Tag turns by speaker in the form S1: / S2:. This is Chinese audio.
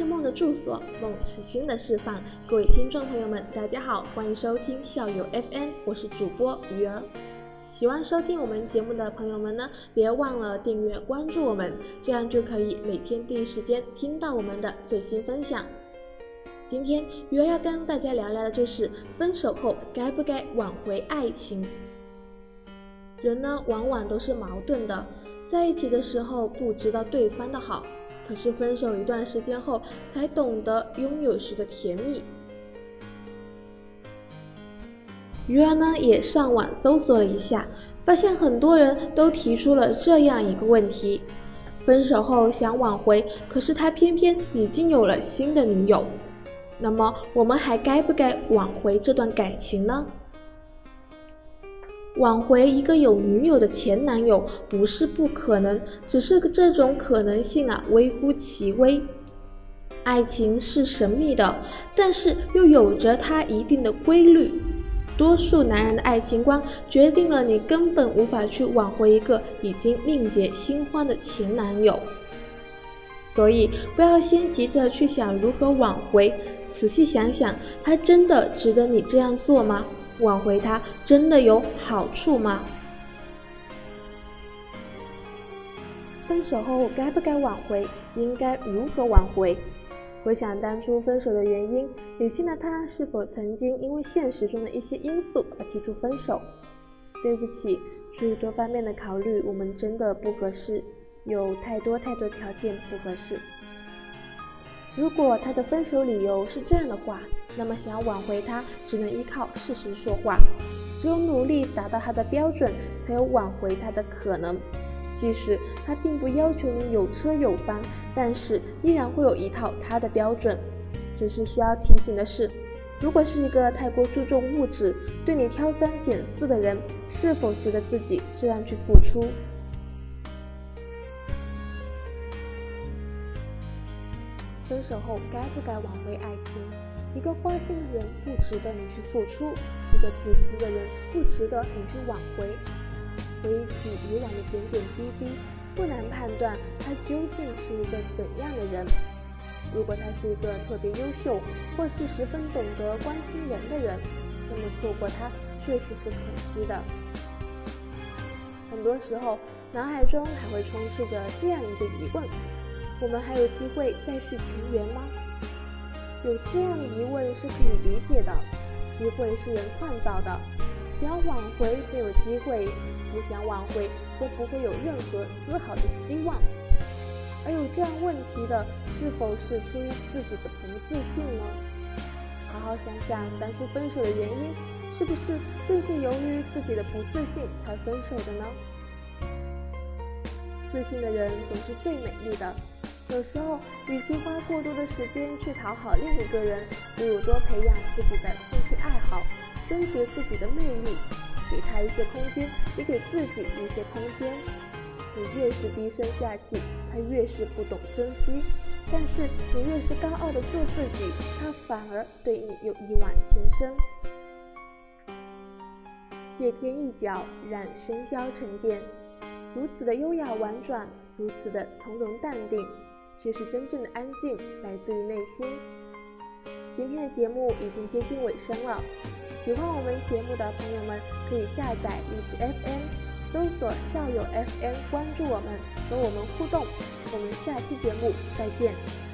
S1: 是梦的住所，梦是心的释放。各位听众朋友们，大家好，欢迎收听校友 FM，我是主播鱼儿。喜欢收听我们节目的朋友们呢，别忘了订阅关注我们，这样就可以每天第一时间听到我们的最新分享。今天鱼儿要跟大家聊聊的就是分手后该不该挽回爱情。人呢，往往都是矛盾的，在一起的时候不知道对方的好。可是分手一段时间后，才懂得拥有时的甜蜜。鱼儿呢也上网搜索了一下，发现很多人都提出了这样一个问题：分手后想挽回，可是他偏偏已经有了新的女友。那么我们还该不该挽回这段感情呢？挽回一个有女友的前男友不是不可能，只是这种可能性啊微乎其微。爱情是神秘的，但是又有着它一定的规律。多数男人的爱情观决定了你根本无法去挽回一个已经另结新欢的前男友。所以不要先急着去想如何挽回，仔细想想，他真的值得你这样做吗？挽回他真的有好处吗？分手后该不该挽回？应该如何挽回？回想当初分手的原因，理性的他是否曾经因为现实中的一些因素而提出分手？对不起，出于多方面的考虑，我们真的不合适，有太多太多条件不合适。如果他的分手理由是这样的话，那么想要挽回他，只能依靠事实说话。只有努力达到他的标准，才有挽回他的可能。即使他并不要求你有车有房，但是依然会有一套他的标准。只是需要提醒的是，如果是一个太过注重物质、对你挑三拣四的人，是否值得自己这样去付出？分手后该不该挽回爱情？一个花心的人不值得你去付出，一个自私的人不值得你去挽回。回忆起以往的点点滴滴，不难判断他究竟是一个怎样的人。如果他是一个特别优秀，或是十分懂得关心人的人，那么错过他确实是可惜的。很多时候，脑海中还会充斥着这样一个疑问。我们还有机会再续前缘吗？有这样的疑问是可以理解的。机会是人创造的，想挽回没有机会，不想挽回则不会有任何丝毫的希望。而有这样问题的，是否是出于自己的不自信呢？好好想想当初分手的原因，是不是正是由于自己的不自信才分手的呢？自信的人总是最美丽的。有时候，与其花过多的时间去讨好另一个人，不如多培养自己的兴趣爱好，增值自己的魅力，给他一些空间，也给自己一些空间。你越是低声下气，他越是不懂珍惜；但是你越是高傲的做自己，他反而对你有一往情深。借天一角，让喧嚣沉淀，如此的优雅婉转，如此的从容淡定。其实真正的安静来自于内心。今天的节目已经接近尾声了，喜欢我们节目的朋友们可以下载荔枝 FM，搜索校友 FM，关注我们，和我们互动。我们下期节目再见。